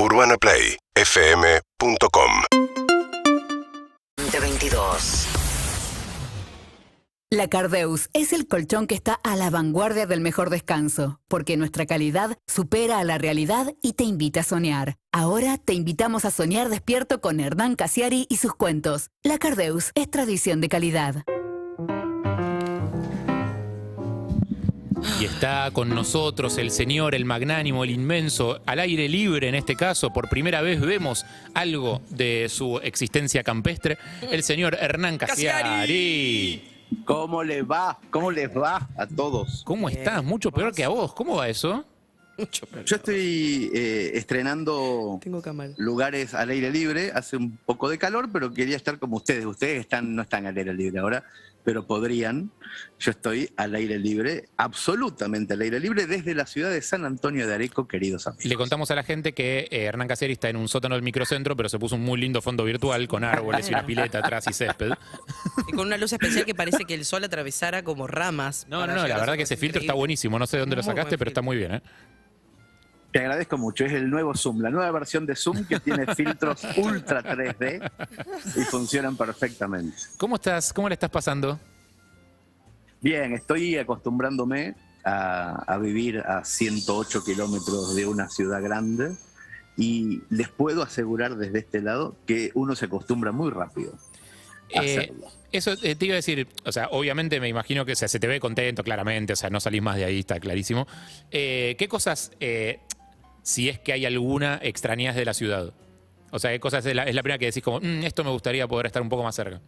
UrbanaPlayFM.com 2022. La Cardeus es el colchón que está a la vanguardia del mejor descanso, porque nuestra calidad supera a la realidad y te invita a soñar. Ahora te invitamos a soñar despierto con Hernán Casiari y sus cuentos. La Cardeus es tradición de calidad. Y está con nosotros el señor, el magnánimo, el inmenso, al aire libre en este caso. Por primera vez vemos algo de su existencia campestre. El señor Hernán Casiari. ¿Cómo les va? ¿Cómo les va a todos? ¿Cómo estás? Mucho peor que a vos. ¿Cómo va eso? Yo estoy eh, estrenando Tengo lugares al aire libre. Hace un poco de calor, pero quería estar como ustedes. Ustedes están, no están al aire libre ahora, pero podrían. Yo estoy al aire libre, absolutamente al aire libre, desde la ciudad de San Antonio de Areco, queridos amigos. Y le contamos a la gente que eh, Hernán Casiari está en un sótano del microcentro, pero se puso un muy lindo fondo virtual con árboles y una pileta atrás y césped. Y con una luz especial que parece que el sol atravesara como ramas. No, no, no, la verdad que ese filtro está buenísimo. No sé de dónde lo Muy sacaste, pero está muy bien, ¿eh? Te agradezco mucho. Es el nuevo Zoom, la nueva versión de Zoom que tiene filtros ultra 3D y funcionan perfectamente. ¿Cómo estás? ¿Cómo le estás pasando? Bien, estoy acostumbrándome a, a vivir a 108 kilómetros de una ciudad grande y les puedo asegurar desde este lado que uno se acostumbra muy rápido a Eh, hacerlo. Eso eh, te iba a decir, o sea, obviamente me imagino que o sea, se te ve contento, claramente, o sea, no salís más de ahí, está clarísimo. Eh, ¿Qué cosas, eh, si es que hay alguna, extrañas de la ciudad? O sea, ¿qué cosas es la, es la primera que decís como, "Mm, esto me gustaría poder estar un poco más cerca?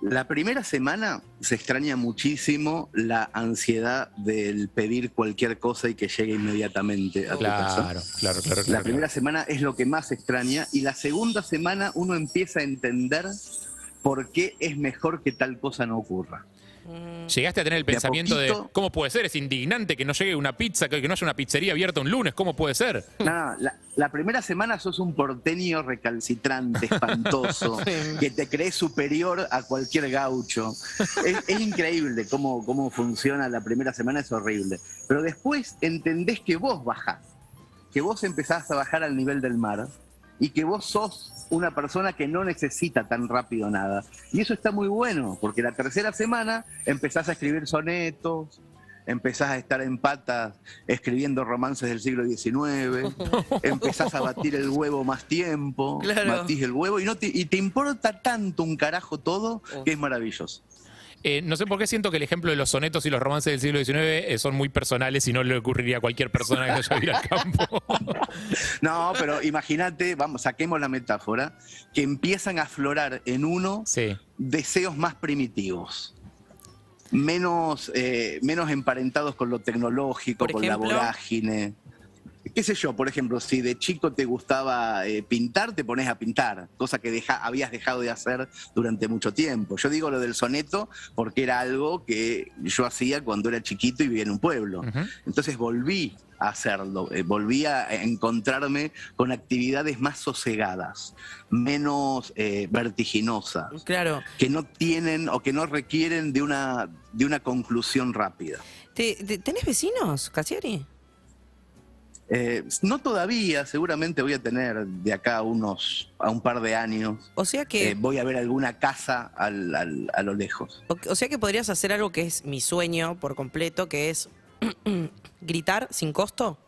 La primera semana se extraña muchísimo la ansiedad del pedir cualquier cosa y que llegue inmediatamente a tu casa. Claro, claro, claro. La claro, primera semana es lo que más extraña y la segunda semana uno empieza a entender por qué es mejor que tal cosa no ocurra. Llegaste a tener el De pensamiento de, ¿cómo puede ser? Es indignante que no llegue una pizza, que que no haya una pizzería abierta un lunes, ¿cómo puede ser? No, la, la primera semana sos un porteño recalcitrante, espantoso, que te crees superior a cualquier gaucho. Es, es increíble cómo, cómo funciona la primera semana, es horrible. Pero después entendés que vos bajás, que vos empezás a bajar al nivel del mar y que vos sos una persona que no necesita tan rápido nada. Y eso está muy bueno, porque la tercera semana empezás a escribir sonetos, empezás a estar en patas escribiendo romances del siglo XIX, empezás a batir el huevo más tiempo, Claro. batís el huevo y, no te, y te importa tanto un carajo todo que es maravilloso. Eh, no sé por qué siento que el ejemplo de los sonetos y los romances del siglo XIX eh, son muy personales y no le ocurriría a cualquier persona que vaya a ir al campo. No, pero imagínate, vamos, saquemos la metáfora, que empiezan a aflorar en uno sí. deseos más primitivos. Menos, eh, menos emparentados con lo tecnológico, Por con ejemplo. la vorágine. ¿Qué sé yo? Por ejemplo, si de chico te gustaba eh, pintar, te pones a pintar, cosa que deja- habías dejado de hacer durante mucho tiempo. Yo digo lo del soneto porque era algo que yo hacía cuando era chiquito y vivía en un pueblo. Entonces volví a hacerlo, eh, volví a encontrarme con actividades más sosegadas, menos eh, vertiginosas Claro. que no tienen o que no requieren de una, de una conclusión rápida. ¿Te- te- ¿Tenés vecinos, Casiari? Eh, no todavía, seguramente voy a tener de acá a unos a un par de años. O sea que, eh, voy a ver alguna casa al- al- a lo lejos. o, o sea que podrías hacer algo que es mi sueño por completo, que es gritar sin costo.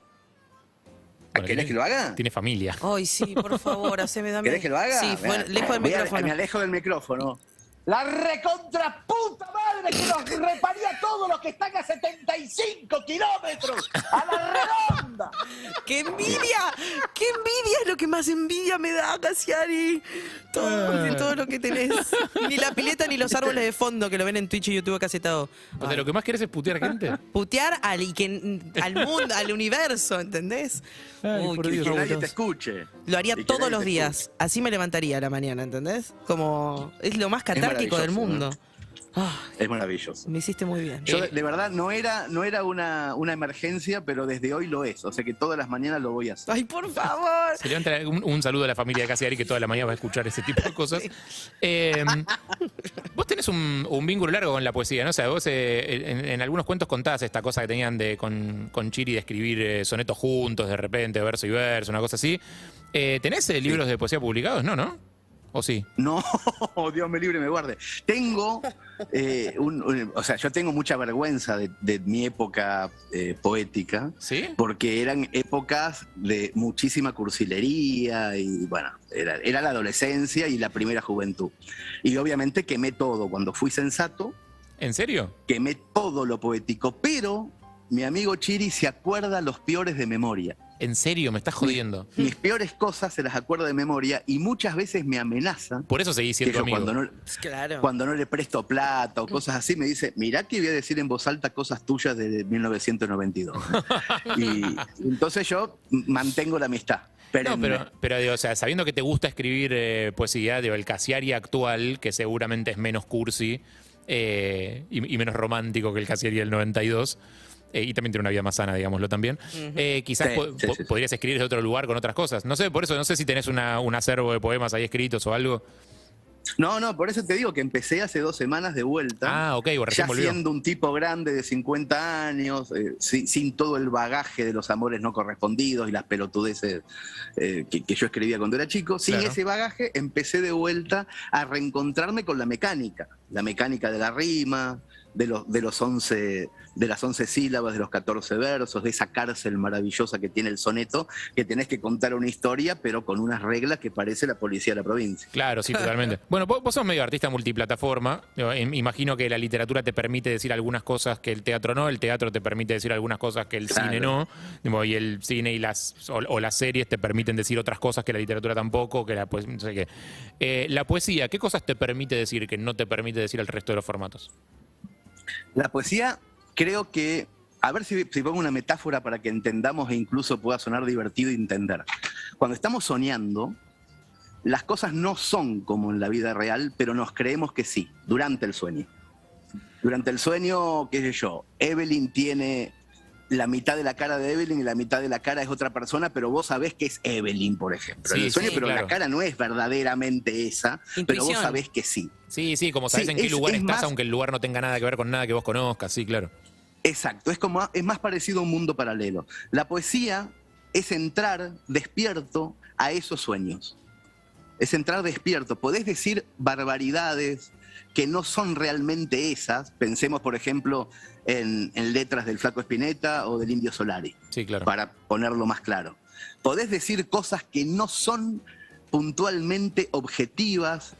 Bueno, ¿Querés tiene- que lo haga? Tiene familia. Ay, sí, por favor, haceme dame. ¿Querés que lo haga? Sí, fue, lejos del voy a- micrófono. me alejo del micrófono. La recontra puta madre que nos reparía a todos los que están a 75 kilómetros a la redonda. ¡Qué envidia! ¡Qué envidia es lo que más envidia me da, Casiari! Todo, todo lo que tenés. Ni la pileta ni los árboles de fondo que lo ven en Twitch y YouTube cacetado. O sea, lo que más querés es putear gente. Putear al, y que, al mundo, al universo, ¿entendés? Ay, Uy, Dios. Que nadie te escuche. Lo haría todos los días. Así me levantaría a la mañana, ¿entendés? Como es lo más catártico del mundo. Ah, Es maravilloso. me hiciste muy bien. Yo, Eh. de, verdad, no era, no era una, una emergencia, pero desde hoy lo es. O sea que todas las mañanas lo voy a hacer. Ay, por favor. Se levanta un, un saludo a la familia de Casiari que toda la mañana va a escuchar ese tipo de cosas. Eh, vos tenés un, un vínculo largo con la poesía, ¿no? O sea, vos eh, en, en algunos cuentos contás esta cosa que tenían de, con, con Chiri de escribir eh, sonetos juntos de repente, verso y verso, una cosa así. Eh, ¿Tenés eh, libros de poesía publicados? No, ¿no? ¿O sí? No, Dios me libre, me guarde. Tengo, eh, un, un- o sea, yo tengo mucha vergüenza de, de mi época eh, poética, ¿Sí? porque eran épocas de muchísima cursilería y bueno, era, era la adolescencia y la primera juventud. Y obviamente quemé todo. Cuando fui sensato, ¿En serio? quemé todo lo poético, pero mi amigo Chiri se acuerda los peores de memoria. ¿En serio? Me estás jodiendo. Mis peores cosas se las acuerda de memoria y muchas veces me amenaza Por eso seguís que siendo yo amigo. cuando no, Claro. cuando no le presto plata o cosas así, me dice, mirá que voy a decir en voz alta cosas tuyas de 1992. y entonces yo mantengo la amistad. No, pero, pero digo, o sea, sabiendo que te gusta escribir eh, poesía, digo, el Casiari actual, que seguramente es menos cursi eh, y, y menos romántico que el Casiari del 92, eh, y también tiene una vida más sana, digámoslo también, eh, quizás Sí, po- sí, po- sí, sí. podrías escribir de otro lugar con otras cosas. No sé, por eso, no sé si tenés una, un acervo de poemas ahí escritos o algo. No, no, por eso te digo que empecé hace dos semanas de vuelta. Ah, ok, o recién ya volvió. siendo un tipo grande de 50 años, eh, sin, sin todo el bagaje de los amores no correspondidos y las pelotudeces eh, que, que yo escribía cuando era chico, sin Claro. ese bagaje empecé de vuelta a reencontrarme con la mecánica, la mecánica de la rima, de los, de los 11, de las 11 sílabas, de los 14 versos, de esa cárcel maravillosa que tiene el soneto, que tenés que contar una historia, pero con unas reglas que parece la policía de la provincia. Claro, sí, totalmente. Bueno, vos, vos sos medio artista multiplataforma. Imagino que la literatura te permite decir algunas cosas que el teatro no, el teatro te permite decir algunas cosas que el Claro. cine no, y el cine y las o, o las series te permiten decir otras cosas que la literatura tampoco, que la pues, no sé qué. Eh, la poesía, ¿qué cosas te permite decir que no te permite decir el resto de los formatos? La poesía, creo que, a ver si, pongo una metáfora para que entendamos e incluso pueda sonar divertido entender. Cuando estamos soñando, las cosas no son como en la vida real, pero nos creemos que sí, durante el sueño. Durante el sueño, qué sé yo, Evelyn tiene la mitad de la cara de Evelyn y la mitad de la cara es otra persona, pero vos sabés que es Evelyn, por ejemplo. Sí, el sueño, sí, pero claro. la cara no es verdaderamente esa, pero vos sabés que sí. Sí, sí, como sabes Sí, en qué es- lugar es estás, más- aunque el lugar no tenga nada que ver con nada que vos conozcas, sí, claro. Exacto, es como es más parecido a un mundo paralelo. La poesía es entrar despierto a esos sueños. Es entrar despierto. Podés decir barbaridades que no son realmente esas. Pensemos, por ejemplo, en, en letras del Flaco Espineta o del Indio Solari, Sí, claro. para ponerlo más claro. Podés decir cosas que no son puntualmente objetivas,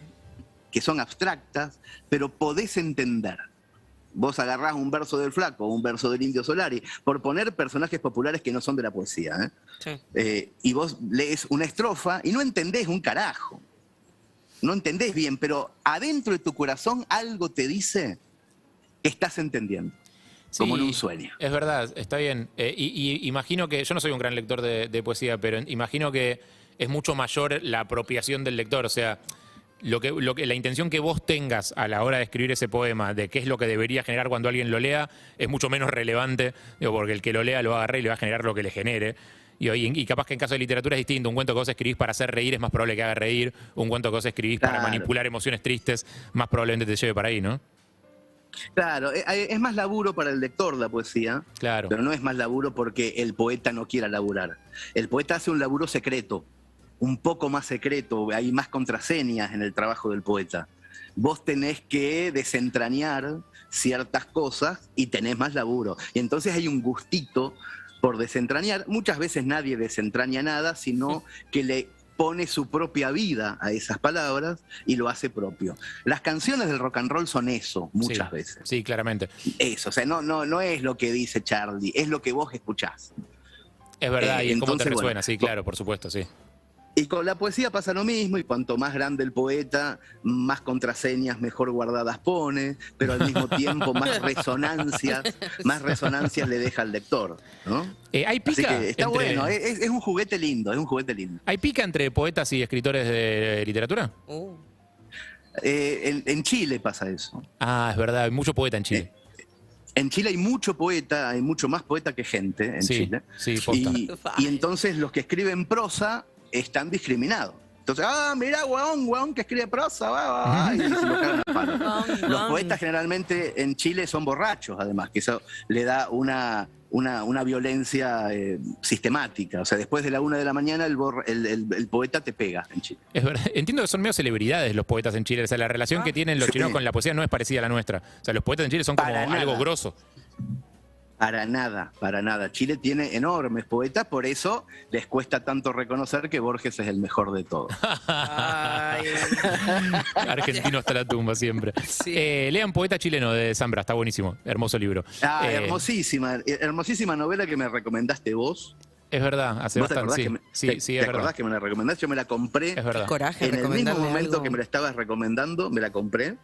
que son abstractas, pero podés entender. Vos agarrás un verso del flaco o un verso del indio Solari, por poner personajes populares que no son de la poesía, ¿eh? Sí. Eh, y vos lees una estrofa y no entendés un carajo. No entendés bien, pero adentro de tu corazón algo te dice que estás entendiendo, como en un sueño. Es verdad, está bien. Eh, y, y imagino que, yo no soy un gran lector de, de poesía, pero imagino que es mucho mayor la apropiación del lector. O sea, lo que, lo que, la intención que vos tengas a la hora de escribir ese poema, de qué es lo que debería generar cuando alguien lo lea, es mucho menos relevante, digo, porque el que lo lea lo va a agarrar y le va a generar lo que le genere. Y, capaz que en caso de literatura es distinto. Un cuento que vos escribís para hacer reír es más probable que haga reír. Un cuento que vos escribís para manipular emociones tristes, más probablemente te lleve para ahí, ¿no? Claro, eh, es más laburo para el lector la poesía, Claro. pero no es más laburo porque el poeta no quiera laburar. El poeta hace un laburo secreto, un poco más secreto, hay más contraseñas en el trabajo del poeta. Vos tenés que desentrañar ciertas cosas y tenés más laburo. Y entonces hay un gustito por desentrañar. Muchas veces nadie desentraña nada, sino que le pone su propia vida a esas palabras y lo hace propio. Las canciones del rock and roll son eso, muchas Sí, veces. Sí, claramente. Eso, o sea, no, no, no es lo que dice Charlie, es lo que vos escuchás. Es verdad, Eh, y es como te entonces, resuena, bueno, sí, claro, por supuesto, sí. Y con la poesía pasa lo mismo, y cuanto más grande el poeta, más contraseñas mejor guardadas pone, pero al mismo tiempo más resonancias, más resonancias le deja al lector. ¿no? Eh, hay Así pica. que está entre- bueno, eh. es, es un juguete lindo, es un juguete lindo. ¿Hay pica entre poetas y escritores de literatura? Uh. Eh, en, en Chile pasa eso. Ah, es verdad, hay mucho poeta en Chile. En Chile hay mucho poeta, hay mucho más poeta que gente en sí, Chile. sí. Y, y entonces los que escriben prosa están discriminados. Entonces, ah, mira, weón, weón, que escribe prosa, va, va, va", y se lo cagan a palo. Los poetas generalmente en Chile son borrachos, además, que eso le da una, una, una violencia eh, sistemática. O sea, después de la una de la mañana el, borra- el, el- el poeta te pega en Chile. Es verdad. Entiendo que son medio celebridades los poetas en Chile. O sea, la relación que tienen los Sí. chilenos con la poesía no es parecida a la nuestra. O sea, los poetas en Chile son como algo grosso. Para nada, para nada. Chile tiene enormes poetas, por eso les cuesta tanto reconocer que Borges es el mejor de todos. Argentino hasta la tumba siempre. Sí. Eh, lean Poeta Chileno de Zambra, está buenísimo. Hermoso libro. Ah, Eh, hermosísima, eh, hermosísima novela que me recomendaste vos. Es verdad, hace ¿Vos te bastante. Sí, que, me, sí, te- sí, te es acordás verdad. que me la recomendaste? Yo me la compré. Es verdad. coraje En el mismo momento algo. que me la estabas recomendando, me la compré.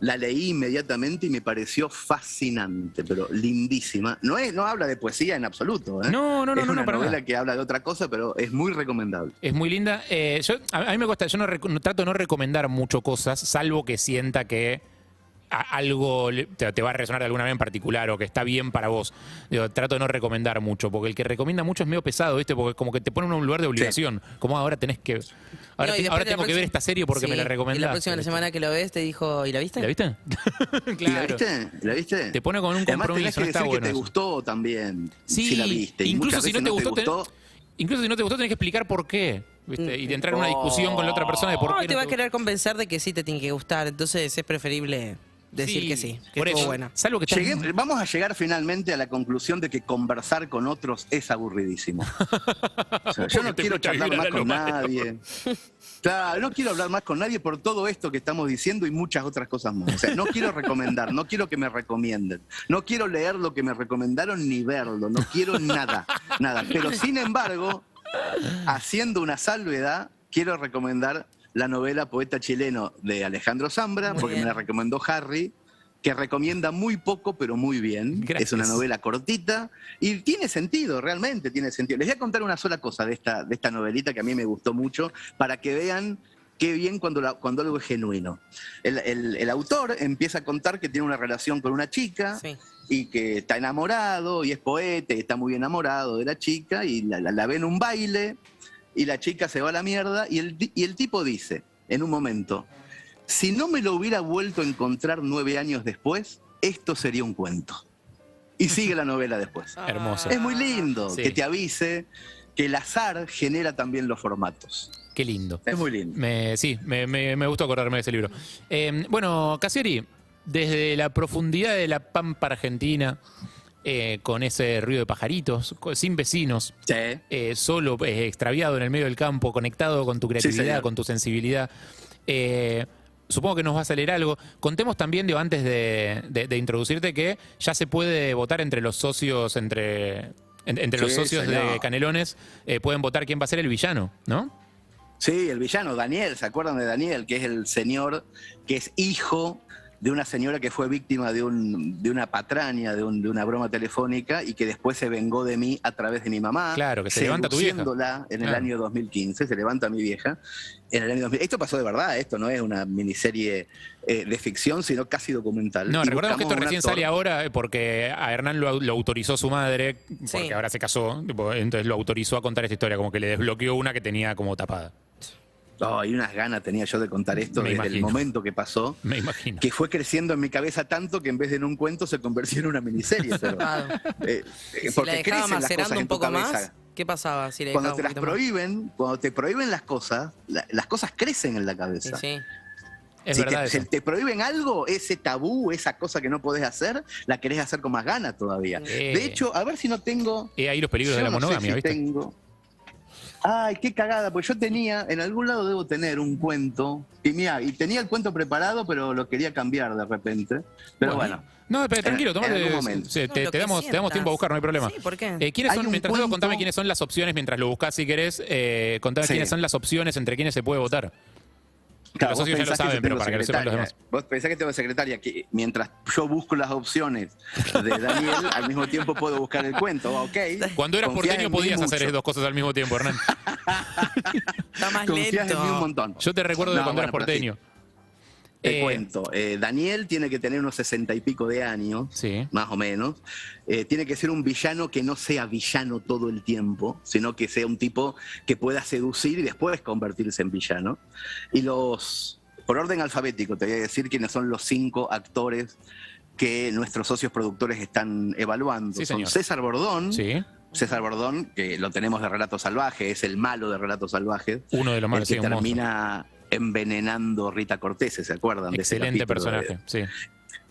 La leí inmediatamente y me pareció fascinante, pero lindísima. No, es, no habla de poesía en absoluto. ¿eh? No, no, no, es no, una no, novela nada. que habla de otra cosa, pero es muy recomendable. Es muy linda. Eh, yo, a, mí me cuesta, yo no, trato de no recomendar mucho cosas, salvo que sienta que algo te, te va a resonar de alguna manera en particular o que está bien para vos. Digo, trato de no recomendar mucho, porque el que recomienda mucho es medio pesado, ¿viste? Porque como que te pone en un lugar de obligación. Como ahora tenés que. Ahora, No, y te- tengo que ver esta serie porque me Sí, la Y recomendaste. la próxima semana que lo ves te dijo, ¿y la viste? ¿La viste? ¿Y la claro. viste? ¿La viste? Te pone con un Además tenés compromiso, que no está decir bueno que te gustó también, Sí, si la viste. Y incluso si no te gustó, te- gustó, Incluso si no te gustó, tenés que explicar por qué. ¿viste? Y de entrar en una discusión con la otra persona de por No, qué. te no va a querer convencer de que sí te tiene que gustar, entonces es preferible decir Sí, que sí, que por estuvo eso. buena. Salvo que estás- Llegué- vamos a llegar finalmente a la conclusión de que conversar con otros es aburridísimo. O sea, yo no quiero charlar más con nadie. Claro, no quiero hablar más con nadie por todo esto que estamos diciendo y muchas otras cosas más. O sea, no quiero recomendar, no quiero que me recomienden, no quiero leer lo que me recomendaron ni verlo, no quiero nada, nada. Pero sin embargo, haciendo una salvedad, quiero recomendar la novela Poeta Chileno de Alejandro Zambra, Muy porque bien. me la recomendó Harry, que recomienda muy poco, pero muy bien. Gracias. Es una novela cortita y tiene sentido, realmente tiene sentido. Les voy a contar una sola cosa de esta, de esta novelita que a mí me gustó mucho, para que vean qué bien cuando, la- cuando algo es genuino. El, el- el autor empieza a contar que tiene una relación con una chica Sí. y que está enamorado y es poeta y está muy enamorado de la chica y la, la- la ve en un baile y la chica se va a la mierda y el, y el tipo dice en un momento, si no me lo hubiera vuelto a encontrar nueve años después, esto sería un cuento. Y sigue la novela después. Hermoso. Es muy lindo Sí. que te avise que el azar genera también los formatos. Qué lindo. Es muy lindo. Me- sí, me, me- me gustó acordarme de ese libro. Eh, bueno, Casieri, desde la profundidad de la pampa argentina, eh, con ese ruido de pajaritos, sin vecinos, Sí. eh, solo, eh, extraviado en el medio del campo, conectado con tu creatividad, con tu sensibilidad. supongo que nos vas a leer algo. Contemos también, digo, antes de, de- de introducirte, que ya se puede votar entre los socios, entre, en- entre los socios de. Canelones, pueden votar quién va a ser el villano, ¿no? Sí, el villano, Daniel, ¿se acuerdan de Daniel? Que es el señor que es hijo de una señora que fue víctima de, un, de una patraña, de, un- de una broma telefónica y que después se vengó de mí a través de mi mamá. Claro, que se levanta tu vieja. en el año 2015, se levanta mi vieja. En el año 2000. Esto pasó de verdad, esto no es una miniserie eh, de ficción, sino casi documental. No, Y recordemos que esto recién actor- sale ahora eh, porque a Hernán lo, lo autorizó su madre, porque Sí. ahora se casó, entonces lo autorizó a contar esta historia, como que le desbloqueó una que tenía como tapada. Oh, y unas ganas tenía yo de contar esto Me desde el momento que pasó. Me imagino. que fue creciendo en mi cabeza tanto que en vez de en un cuento se convirtió en una miniserie. Pero, eh, eh, la porque dejaba crecen las cosas en un tu poco más, cabeza. ¿qué pasaba si le Cuando te las más? prohíben, cuando te prohíben las cosas, la- las cosas crecen en la cabeza. sí. Es si verdad te, eso. si te prohíben algo, ese tabú, esa cosa que no podés hacer, la querés hacer con más ganas todavía. Eh. De hecho, a ver si no tengo. Y ahí los peligros yo de la no sé monogamia, si ¿viste? tengo. Ay, qué cagada, pues yo tenía, en algún lado debo tener un cuento, y mira, y tenía el cuento preparado, pero lo quería cambiar de repente. Pero bueno, No, pero tranquilo, en tomate. momento. sí, te, te que damos, te damos tiempo a buscar, no hay problema. Sí, ¿por qué? Eh, ¿quiénes son, mientras cuento- contame quiénes son las opciones mientras lo buscas si querés. Eh, contame Sí. quiénes son las opciones entre quiénes se puede votar. Claro, los vos socios ya lo saben, pero tengo para que lo sepan los secretaria. demás. Vos pensás que tengo secretaria, que mientras yo busco las opciones de Daniel, al mismo tiempo puedo buscar el cuento. Ok. Cuando eras porteño podías hacer mucho. dos cosas al mismo tiempo, Hernán. Está más Confías en mí un lento. montón. Yo te recuerdo de cuando bueno, eras sí. Te Eh, cuento. eh, Daniel tiene que tener unos sesenta y pico de años, Sí. más o menos. Eh, tiene que ser un villano que no sea villano todo el tiempo, sino que sea un tipo que pueda seducir y después convertirse en villano. Y los, por orden alfabético, te voy a decir quiénes son los cinco actores que nuestros socios productores están evaluando. Sí, son. César Bordón. Sí. César Bordón, que lo tenemos de Relato Salvaje, es el malo de Relato Salvaje. Uno de los el malos, que sí, termina envenenando Rita Cortés, ¿se acuerdan? de ese Excelente de- personaje, sí.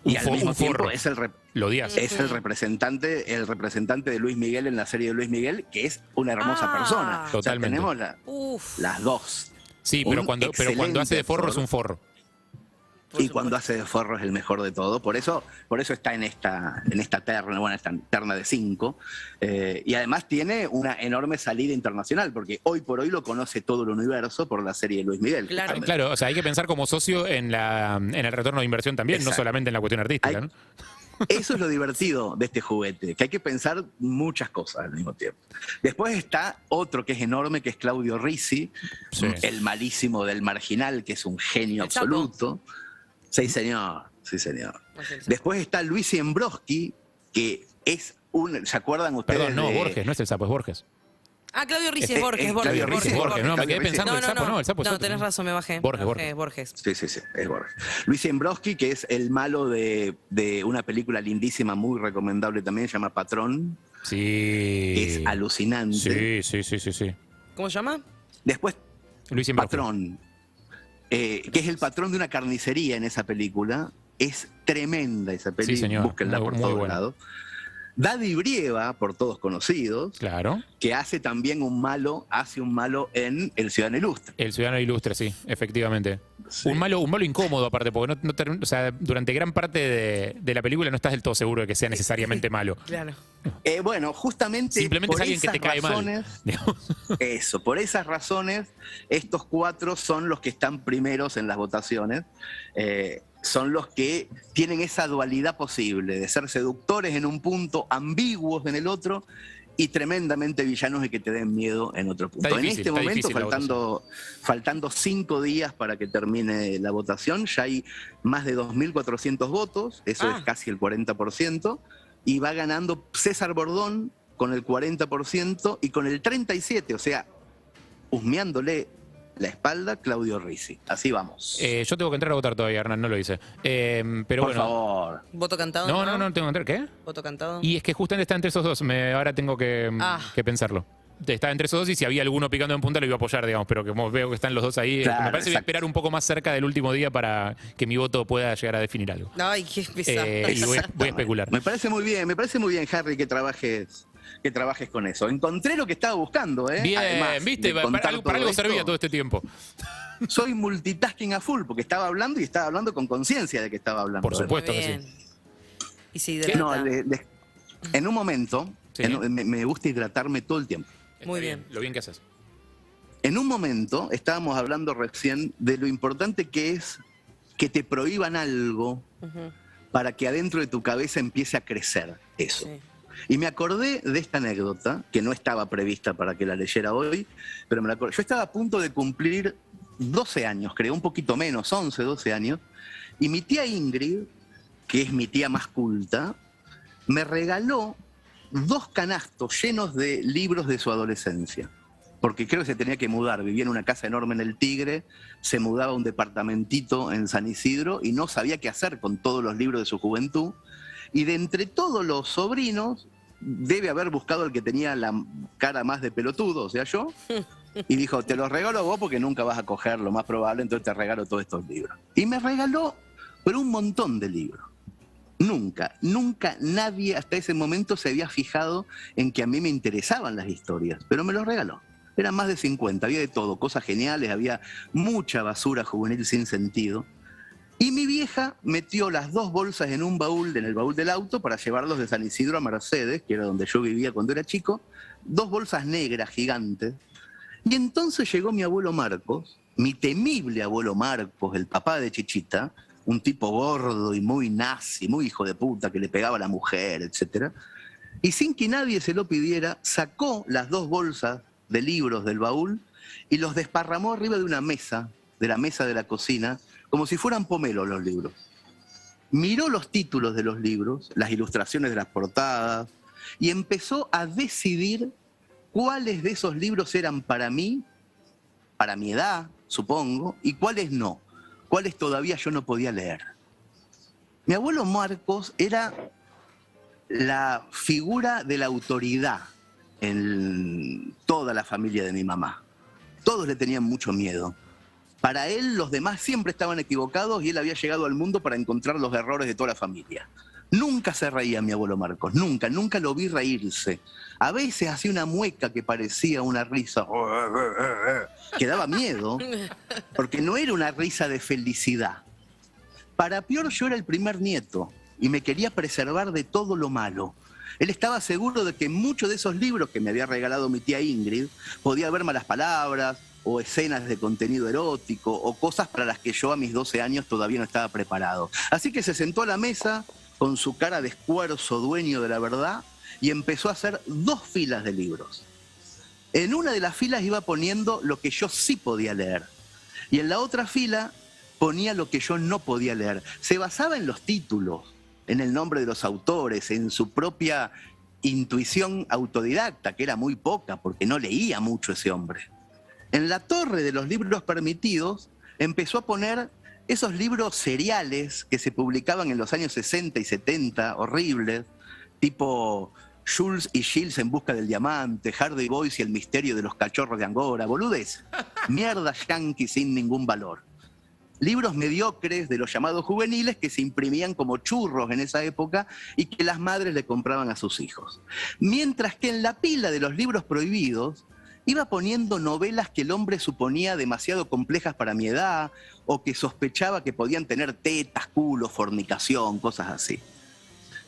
y Un al mismo un tiempo forro. es el, Lo odias. es el representante, el representante de Luis Miguel en la serie de Luis Miguel, que es una hermosa Ah. persona. O sea, Totalmente. tenemos la- las dos. Sí, pero un cuando, pero cuando hace de forro es un forro. Y cuando hace de forro es el mejor de todo. Por eso, por eso está en esta, en esta terna, bueno, esta terna de cinco. Eh, y además tiene una enorme salida internacional, porque hoy por hoy lo conoce todo el universo por la serie de Luis Miguel. Claro. Claro, o sea, hay que pensar como socio en, la, en el retorno de inversión también, no solamente en la cuestión artística. Hay- ¿no? Eso es lo divertido de este juguete, que hay que pensar muchas cosas al mismo tiempo. Después está otro que es enorme, que es Claudio Risi, Sí. el malísimo del marginal, que es un genio Chapo. Sí, señor, sí, señor. Después está Luis Iembroski, que es un. ¿Se acuerdan ustedes? Perdón, no, de- Borges, no es el sapo, es Borges. Ah, Claudio Ricci, Este, es Borges, eh, es Borges. Claudio Ricci, Borges, no, me quedé pensando No, el no, sapo, no. no, el sapo es No, otro, tenés razón, me bajé. Borges, Borges, Borges. Borges. Sí, sí, sí, es Borges. Luis Iembroski, que es el malo de, de una película lindísima, muy recomendable también, se llama Patrón, Sí. es alucinante. Sí, sí, sí, sí, sí. ¿Cómo se llama? Después Luis Imbroski. Patrón, eh, que es el patrón de una carnicería en esa película. Es tremenda esa película, Sí, señor. búsquenla Muy- por todos lados. Daddy Brieva, por todos conocidos, Claro. que hace también un malo, hace un malo en El Ciudadano Ilustre. El ciudadano ilustre, sí, efectivamente. Sí. Un malo, un malo incómodo aparte, porque no, no ter- o sea, durante gran parte de, de la película no estás del todo seguro de que sea necesariamente malo. Claro. Eh, bueno, justamente Simplemente por es alguien que esas te cae mal. razones, digamos. Eso, por esas razones, estos cuatro son los que están primeros en las votaciones. Eh, son los que tienen esa dualidad posible de ser seductores en un punto, ambiguos en el otro y tremendamente villanos y que te den miedo en otro punto. En este momento, faltando, faltando cinco días para que termine la votación, ya hay más de 2.400 votos, eso Ah. es casi el 40%, y va ganando César Bordón con el 40% y con el 37%, o sea, husmeándole la espalda Claudio Risi. Así vamos. Eh, yo tengo que entrar a votar todavía, Hernán, no lo hice. Eh, pero Por bueno. favor. ¿Voto cantado? No, no, no, tengo que entrar. ¿Qué? ¿Voto cantado? Y es que justamente está entre esos dos. Me, ahora tengo que, Ah. que pensarlo. Estaba entre esos dos y si había alguno picando en punta lo iba a apoyar, digamos. Pero como veo que están los dos ahí, eh, Claro, me parece que voy a exacto. esperar un poco más cerca del último día para que mi voto pueda llegar a definir algo. Ay, qué pesado. Eh, y voy, a- voy a especular. Me parece muy bien, me parece muy bien, Harry, que trabajes, que trabajes con eso. Encontré lo que estaba buscando, ¿eh? Bien, Además viste, para, algo, para servía todo este tiempo. Soy multitasking a full, porque estaba hablando y estaba hablando con conciencia de que estaba hablando. Por supuesto. Que. Y. No, le- le- en un momento, Sí. en- me, me gusta hidratarme todo el tiempo. Muy bien. Lo bien que haces. En un momento estábamos hablando recién de lo importante que es que te prohíban algo para que adentro de tu cabeza empiece a crecer eso. sí. Y me acordé de esta anécdota, que no estaba prevista para que la leyera hoy, pero me la acordé. Yo estaba a punto de cumplir 12 años, creo, un poquito menos, 11, 12 años, y mi tía Ingrid, que es mi tía más culta, me regaló dos canastos llenos de libros de su adolescencia. Porque creo que se tenía que mudar, vivía en una casa enorme en el Tigre, se mudaba a un departamentito en San Isidro y no sabía qué hacer con todos los libros de su juventud. Y de entre todos los sobrinos, debe haber buscado el que tenía la cara más de pelotudo, o sea, yo. Y dijo, te los regalo vos porque nunca vas a coger lo más probable, entonces te regalo todos estos libros. Y me regaló, pero un montón de libros. Nunca, nunca nadie hasta ese momento se había fijado en que a mí me interesaban las historias, pero me los regaló. Eran más de 50, había de todo, cosas geniales, había mucha basura juvenil sin sentido. Y mi vieja metió las dos bolsas en un baúl, en el baúl del auto, para llevarlos de San Isidro a Mercedes, que era donde yo vivía cuando era chico, dos bolsas negras gigantes. Y entonces llegó mi abuelo Marcos, mi temible abuelo Marcos, el papá de Chichita, un tipo gordo y muy nazi, muy hijo de puta, que le pegaba a la mujer, etc. Y sin que nadie se lo pidiera, sacó las dos bolsas de libros del baúl y los desparramó arriba de una mesa, de la mesa de la cocina, como si fueran pomelos los libros. Miró los títulos de los libros, las ilustraciones de las portadas, y empezó a decidir cuáles de esos libros eran para mí, para mi edad, supongo, y cuáles no, cuáles todavía yo no podía leer. Mi abuelo Marcos era la figura de la autoridad en toda la familia de mi mamá. Todos le tenían mucho miedo. Para él los demás siempre estaban equivocados y él había llegado al mundo para encontrar los errores de toda la familia. Nunca se reía mi abuelo Marcos, nunca, nunca lo vi reírse. A veces hacía una mueca que parecía una risa, que daba miedo, porque no era una risa de felicidad. Para peor yo era el primer nieto y me quería preservar de todo lo malo. Él estaba seguro de que muchos de esos libros que me había regalado mi tía Ingrid podía haber malas palabras o escenas de contenido erótico o cosas para las que yo a mis 12 años todavía no estaba preparado. Así que se sentó a la mesa con su cara de esfuerzo dueño de la verdad y empezó a hacer dos filas de libros. En una de las filas iba poniendo lo que yo sí podía leer y en la otra fila ponía lo que yo no podía leer. Se basaba en los títulos, en el nombre de los autores, en su propia intuición autodidacta, que era muy poca porque no leía mucho ese hombre. En la torre de los libros permitidos empezó a poner esos libros seriales que se publicaban en los años 60 y 70, horribles, tipo Jules y Gilles en busca del diamante, Hardy Boys y el misterio de los cachorros de Angora, boludez, mierda yankee sin ningún valor. Libros mediocres de los llamados juveniles que se imprimían como churros en esa época y que las madres le compraban a sus hijos. Mientras que en la pila de los libros prohibidos iba poniendo novelas que el hombre suponía demasiado complejas para mi edad o que sospechaba que podían tener tetas, culo, fornicación, cosas así.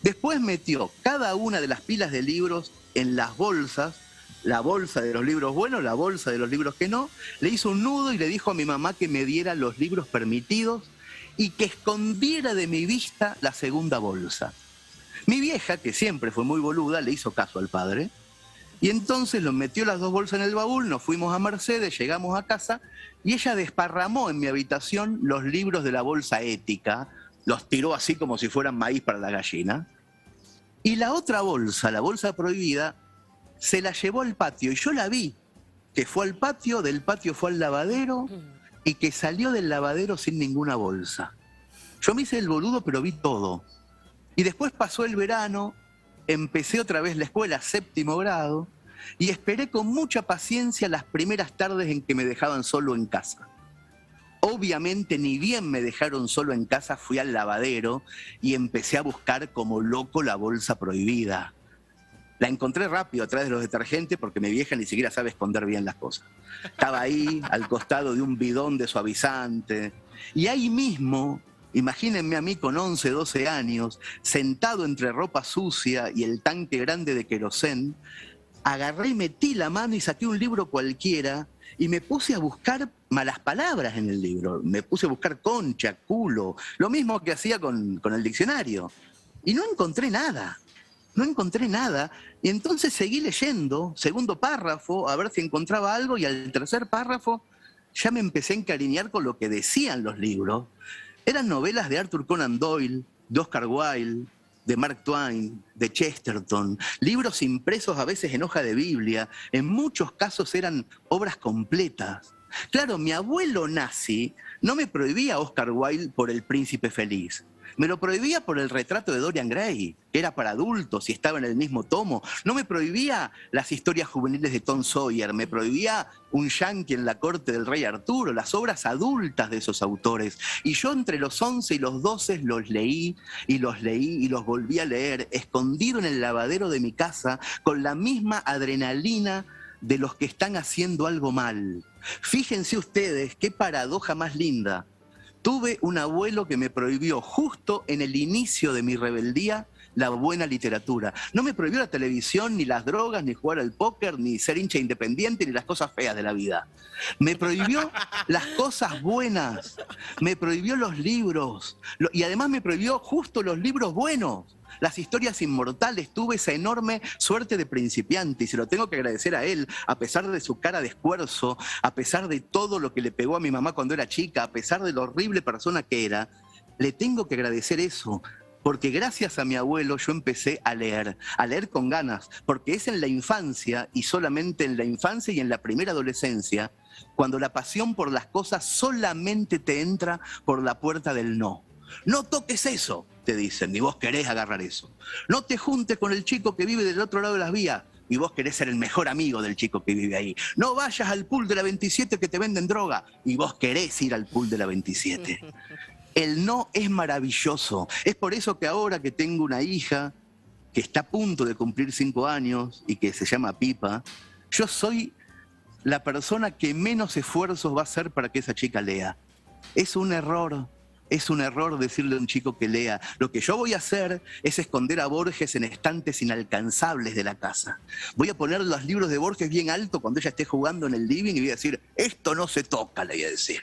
Después metió cada una de las pilas de libros en las bolsas, la bolsa de los libros buenos, la bolsa de los libros que no, le hizo un nudo y le dijo a mi mamá que me diera los libros permitidos y que escondiera de mi vista la segunda bolsa. Mi vieja, que siempre fue muy boluda, le hizo caso al padre y entonces lo metió las dos bolsas en el baúl, nos fuimos a Mercedes, llegamos a casa y ella desparramó en mi habitación los libros de la bolsa ética, los tiró así como si fueran maíz para la gallina. Y la otra bolsa, la bolsa prohibida, se la llevó al patio y yo la vi, que fue al patio, del patio fue al lavadero y que salió del lavadero sin ninguna bolsa. Yo me hice el boludo, pero vi todo. Y después pasó el verano, empecé otra vez la escuela, séptimo grado, y esperé con mucha paciencia las primeras tardes en que me dejaban solo en casa. Obviamente ni bien me dejaron solo en casa, fui al lavadero y empecé a buscar como loco la bolsa prohibida. La encontré rápido a través de los detergentes porque mi vieja ni siquiera sabe esconder bien las cosas. Estaba ahí, al costado de un bidón de suavizante. Y ahí mismo Imagínense a mí con 11, 12 años, sentado entre ropa sucia y el tanque grande de querosén, agarré y metí la mano y saqué un libro cualquiera y me puse a buscar malas palabras en el libro. Me puse a buscar concha, culo, lo mismo que hacía con, con el diccionario. Y no encontré nada. No encontré nada. Y entonces seguí leyendo, segundo párrafo, a ver si encontraba algo, y al tercer párrafo ya me empecé a encariñar con lo que decían los libros. Eran novelas de Arthur Conan Doyle, de Oscar Wilde, de Mark Twain, de Chesterton, libros impresos a veces en hoja de Biblia, en muchos casos eran obras completas. Claro, mi abuelo nazi no me prohibía Oscar Wilde por El Príncipe Feliz. Me lo prohibía por el retrato de Dorian Gray, que era para adultos y estaba en el mismo tomo. No me prohibía las historias juveniles de Tom Sawyer, me prohibía un yankee en la corte del rey Arturo, las obras adultas de esos autores. Y yo entre los 11 y los 12 los leí y los leí y los volví a leer, escondido en el lavadero de mi casa, con la misma adrenalina de los que están haciendo algo mal. Fíjense ustedes qué paradoja más linda Tuve un abuelo que me prohibió justo en el inicio de mi rebeldía la buena literatura. No me prohibió la televisión, ni las drogas, ni jugar al póker, ni ser hincha independiente, ni las cosas feas de la vida. Me prohibió las cosas buenas. Me prohibió los libros. Lo- y además me prohibió justo los libros buenos. Las historias inmortales, tuve esa enorme suerte de principiante y se lo tengo que agradecer a él, a pesar de su cara de esfuerzo, a pesar de todo lo que le pegó a mi mamá cuando era chica, a pesar de la horrible persona que era, le tengo que agradecer eso, porque gracias a mi abuelo yo empecé a leer, a leer con ganas, porque es en la infancia y solamente en la infancia y en la primera adolescencia cuando la pasión por las cosas solamente te entra por la puerta del no. No toques eso, te dicen, ni vos querés agarrar eso. No te juntes con el chico que vive del otro lado de las vías, y vos querés ser el mejor amigo del chico que vive ahí. No vayas al pool de la 27 que te venden droga, y vos querés ir al pool de la 27. El no es maravilloso. Es por eso que ahora que tengo una hija que está a punto de cumplir cinco años y que se llama Pipa, yo soy la persona que menos esfuerzos va a hacer para que esa chica lea. Es un error. Es un error decirle a un chico que lea. Lo que yo voy a hacer es esconder a Borges en estantes inalcanzables de la casa. Voy a poner los libros de Borges bien alto cuando ella esté jugando en el living y voy a decir, esto no se toca, le voy a decir.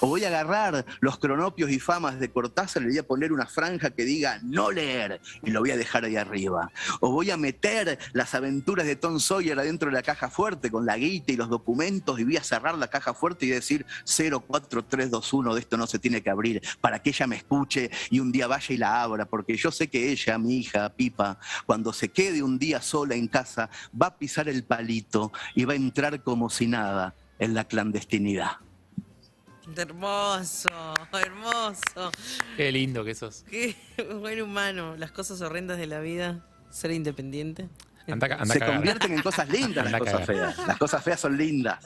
O voy a agarrar los cronopios y famas de Cortázar y le voy a poner una franja que diga no leer y lo voy a dejar ahí arriba. O voy a meter las aventuras de Tom Sawyer adentro de la caja fuerte con la guita y los documentos y voy a cerrar la caja fuerte y decir 04321 de esto no se tiene que abrir para que ella me escuche y un día vaya y la abra, porque yo sé que ella, mi hija, Pipa, cuando se quede un día sola en casa, va a pisar el palito y va a entrar como si nada en la clandestinidad. Hermoso, hermoso. Qué lindo que sos. Qué buen humano. Las cosas horrendas de la vida. Ser independiente. Anda, ca- anda se cagar. convierten en cosas lindas Anda las cosas cagar. feas. Las cosas feas son lindas.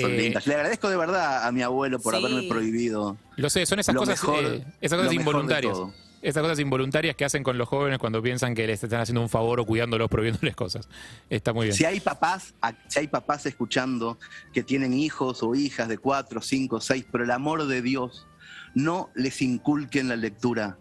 Son Eh, lindas. Le agradezco de verdad a mi abuelo por Sí. haberme prohibido. Lo sé, son esas Lo cosas, mejor- eh, esas cosas involuntarias. Esas cosas involuntarias que hacen con los jóvenes cuando piensan que les están haciendo un favor o cuidándolos, prohibiéndoles cosas. Está muy bien. Si hay papás, si hay papás escuchando que tienen hijos o hijas de cuatro, cinco, seis, por el amor de Dios, no les inculquen la lectura.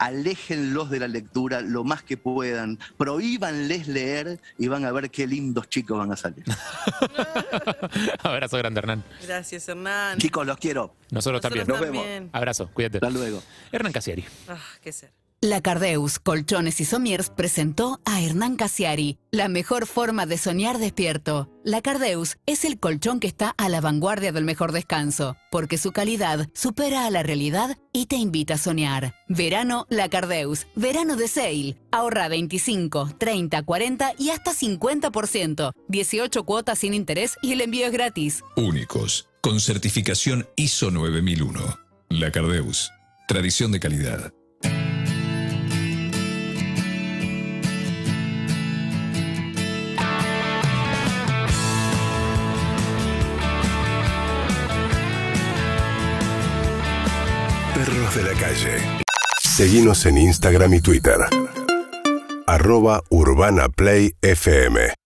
Aléjenlos de la lectura lo más que puedan. Prohíbanles leer y van a ver qué lindos chicos van a salir. Abrazo grande, Hernán. Gracias, Hernán. Chicos, los quiero. Nosotros, también. Nos vemos. Abrazo, cuídate. Hasta luego. Hernán Casiari. Ah, qué ser. La Cardeus Colchones y Somiers presentó a Hernán Casiari, la mejor forma de soñar despierto. La Cardeus es el colchón que está a la vanguardia del mejor descanso, porque su calidad supera a la realidad y te invita a soñar. Verano La Cardeus, verano de sale. Ahorra 25, 30, 40 y hasta 50%. 18 cuotas sin interés y el envío es gratis. Únicos, con certificación ISO 9001. La Cardeus. Tradición de calidad. De la calle. Seguimos en Instagram y Twitter. Arroba Urbana Play FM.